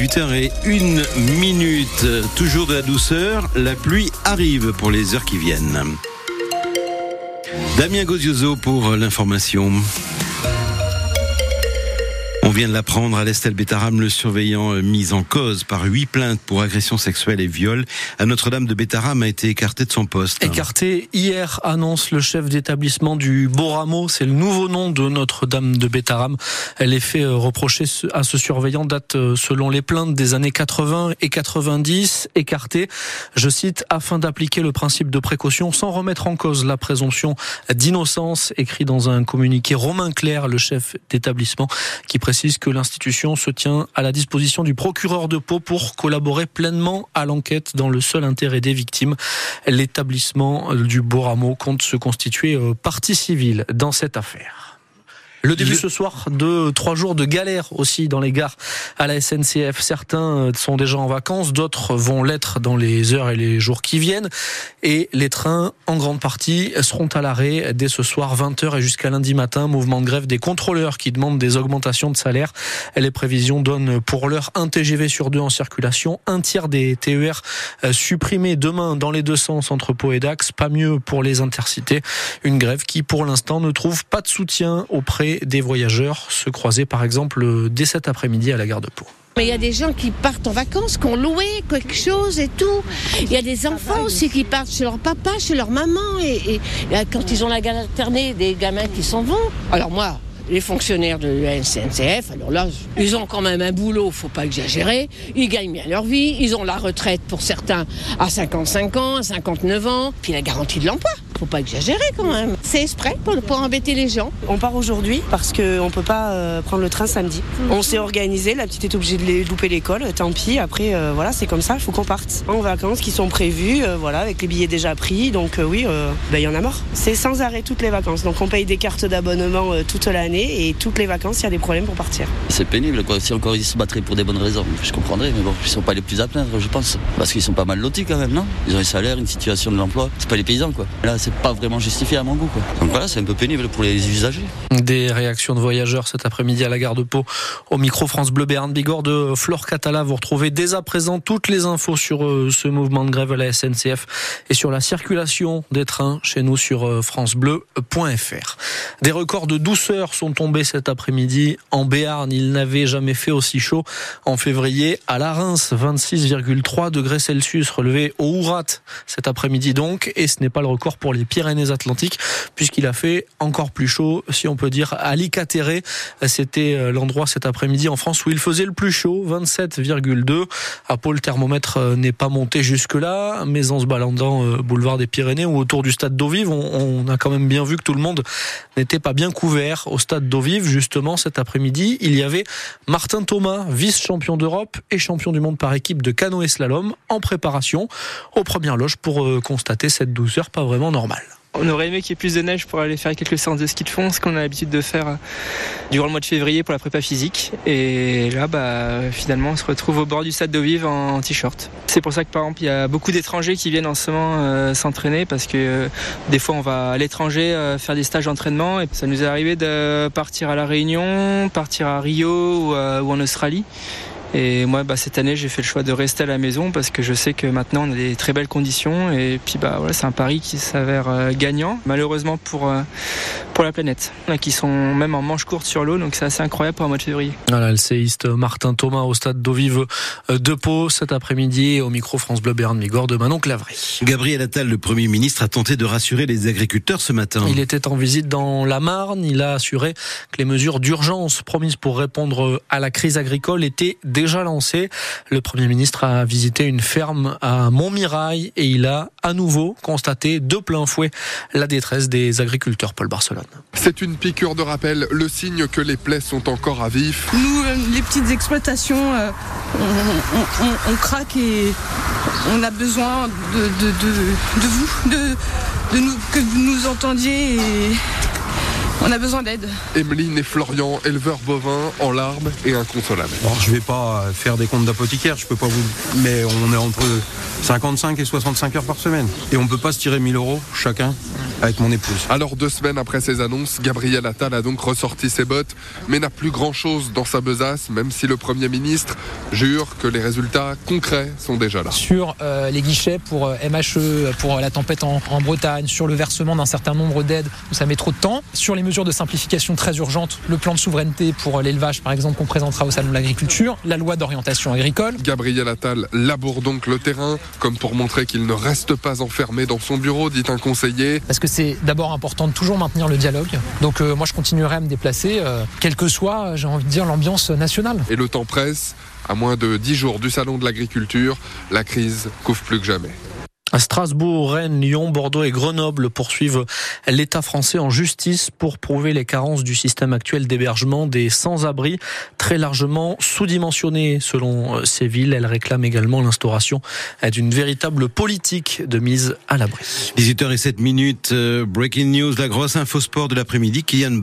18h et une minute. Toujours de la douceur, la pluie arrive pour les heures qui viennent. Damien Gozioso pour l'information. On vient de l'apprendre à l'Estelle Bétaram, le surveillant euh, mis en cause par huit plaintes pour agression sexuelle et viol à Notre-Dame de Bétaram a été écarté de son poste. Écarté hier, annonce le chef d'établissement du Beau C'est le nouveau nom de Notre-Dame de Bétaram. Elle est fait euh, reprocher à ce surveillant date euh, selon les plaintes des années 80 et 90, écarté, je cite, afin d'appliquer le principe de précaution sans remettre en cause la présomption d'innocence, écrit dans un communiqué Romain Clair, le chef d'établissement, qui précise que l'institution se tient à la disposition du procureur de Pau pour collaborer pleinement à l'enquête dans le seul intérêt des victimes. L'établissement du Beau compte se constituer euh, partie civile dans cette affaire. Le début ce soir de trois jours de galère aussi dans les gares à la SNCF. Certains sont déjà en vacances, d'autres vont l'être dans les heures et les jours qui viennent. Et les trains, en grande partie, seront à l'arrêt dès ce soir 20h et jusqu'à lundi matin. Mouvement de grève des contrôleurs qui demandent des augmentations de salaire. Les prévisions donnent pour l'heure un TGV sur deux en circulation, un tiers des TER euh, supprimés demain dans les deux sens entre Pau et Dax. Pas mieux pour les intercités. Une grève qui, pour l'instant, ne trouve pas de soutien auprès des voyageurs se croiser par exemple dès cet après-midi à la gare de Pau. Mais il y a des gens qui partent en vacances, qui ont loué quelque chose et tout. Il y a des enfants aussi qui partent chez leur papa, chez leur maman. Et, quand ils ont la galère alternée, des gamins qui s'en vont. Alors moi, les fonctionnaires de la SNCF, alors là, ils ont quand même un boulot, faut pas exagérer. Ils gagnent bien leur vie. Ils ont la retraite pour certains à 55 ans, à 59 ans, puis la garantie de l'emploi faut pas exagérer quand même. C'est exprès pour, pour embêter les gens. On part aujourd'hui parce qu'on ne peut pas euh, prendre le train samedi. Mhm. On s'est organisé, la petite est obligée de louper l'école, tant pis. Après, euh, voilà, c'est comme ça, il faut qu'on parte en vacances qui sont prévues, euh, voilà, avec les billets déjà pris. Donc oui, ben, il y en a mort. C'est sans arrêt toutes les vacances. Donc on paye des cartes d'abonnement toute l'année et toutes les vacances, il y a des problèmes pour partir. C'est pénible, quoi. Si encore ils se battraient pour des bonnes raisons, je comprendrais, mais bon, ils sont pas les plus à plaindre, je pense. Parce qu'ils sont pas mal lotis quand même, non? Ils ont un salaire, une situation de l'emploi. C'est pas les paysans, quoi. Là, c'est pas vraiment justifié à mon goût. Quoi. Donc voilà, c'est un peu pénible pour les usagers. Des réactions de voyageurs cet après-midi à la gare de Pau. Au micro France Bleu Béarn Bigorre de Flore Catala. Vous retrouvez dès à présent toutes les infos sur euh, ce mouvement de grève à la SNCF et sur la circulation des trains chez nous sur euh, francebleu.fr. Des records de douceur sont tombés cet après-midi en Béarn. Il n'avait jamais fait aussi chaud en février à la Reims. 26,3 degrés Celsius relevés au Ourat cet après-midi donc. Et ce n'est pas le record pour les Pyrénées-Atlantiques puisqu'il a fait encore plus chaud, si on peut dire, à Licateré. C'était euh, l'endroit cet après-midi en France où il faisait le plus chaud, 27,2. À Pau, le thermomètre euh, n'est pas monté jusque-là, mais en se baladant euh, boulevard des Pyrénées ou autour du stade d'eau vive, on, a quand même bien vu que tout le monde n'était pas bien couvert. Au stade d'eau vive, justement, cet après-midi, il y avait Martin Thomas, vice-champion d'Europe et champion du monde par équipe de canoë slalom, en préparation aux premières loges pour constater cette douceur pas vraiment normale. On aurait aimé qu'il y ait plus de neige pour aller faire quelques séances de ski de fond, ce qu'on a l'habitude de faire euh, durant le mois de février pour la prépa physique. Et là, bah, finalement, on se retrouve au bord du stade d'eau vive en t-shirt. C'est pour ça que, par exemple, il y a beaucoup d'étrangers qui viennent en ce moment euh, s'entraîner parce que euh, des fois, on va à l'étranger faire des stages d'entraînement. Et ça nous est arrivé de partir à La Réunion, partir à Rio ou en Australie. Et moi, bah, cette année, j'ai fait le choix de rester à la maison parce que je sais que maintenant, on a des très belles conditions. Et puis, bah, voilà, c'est un pari qui s'avère euh, gagnant, malheureusement pour, euh, pour la planète. Qui sont même en manche courte sur l'eau, donc c'est assez incroyable pour un mois de février. Voilà, le séiste Martin Thomas au stade d'eau vive euh, de Pau cet après-midi au micro France Bleu Béarn Migor de Manon Clavry. Gabriel Attal, le Premier ministre, a tenté de rassurer les agriculteurs ce matin. Il était en visite dans la Marne. Il a assuré que les mesures d'urgence promises pour répondre à la crise agricole étaient déjà lancé. Le Premier ministre a visité une ferme à Montmirail et il a à nouveau constaté de plein fouet la détresse des agriculteurs. Paul Barcelone. C'est une piqûre de rappel, le signe que les plaies sont encore à vif. Nous, euh, les petites exploitations, euh, on, craque et on a besoin de, vous, de, nous, que vous nous entendiez et On a besoin d'aide. Emeline et Florian, éleveurs bovins, en larmes et inconsolables. Bon, je vais pas faire des comptes d'apothicaire, je peux pas vous. Mais on est entre 55 et 65 heures par semaine. Et on peut pas se tirer 1000 euros chacun avec mon épouse. Alors deux semaines après ces annonces, Gabriel Attal a donc ressorti ses bottes, mais n'a plus grand-chose dans sa besace, même si le Premier ministre jure que les résultats concrets sont déjà là. Sur euh, les guichets pour euh, MHE, pour la tempête en, en Bretagne, sur le versement d'un certain nombre d'aides où ça met trop de temps, sur les mesures de simplification très urgentes, le plan de souveraineté pour l'élevage par exemple qu'on présentera au Salon de l'Agriculture, la loi d'orientation agricole. Gabriel Attal laboure donc le terrain, comme pour montrer qu'il ne reste pas enfermé dans son bureau, dit un conseiller. Parce que c'est d'abord important de toujours maintenir le dialogue. Donc euh, moi je continuerai à me déplacer, euh, quelle que soit, j'ai envie de dire, l'ambiance nationale. Et le temps presse. À moins de 10 jours du Salon de l'Agriculture, la crise couvre plus que jamais. Strasbourg, Rennes, Lyon, Bordeaux et Grenoble poursuivent l'État français en justice pour prouver les carences du système actuel d'hébergement des sans-abri, très largement sous-dimensionné selon ces villes. Elles réclament également l'instauration d'une véritable politique de mise à l'abri. 18h07 minutes, breaking news, la grosse info de l'après-midi, Kylian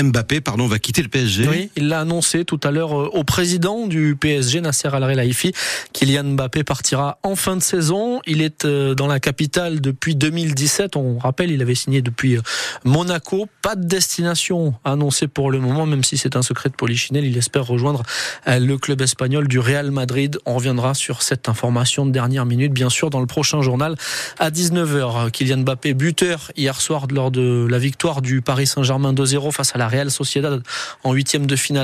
Mbappé pardon, va quitter le PSG. Oui, il l'a annoncé tout à l'heure au président du PSG, Nasser Al-Khelaifi. Kylian Mbappé partira en fin de saison. Il est dans la capitale depuis 2017. On rappelle, il avait signé depuis Monaco. Pas de destination annoncée pour le moment, même si c'est un secret de Polichinelle. Il espère rejoindre le club espagnol du Real Madrid. On reviendra sur cette information de dernière minute, bien sûr, dans le prochain journal à 19h. Kylian Mbappé, buteur hier soir lors de la victoire du Paris Saint-Germain 2 0 face à la Real Sociedad en huitième de finale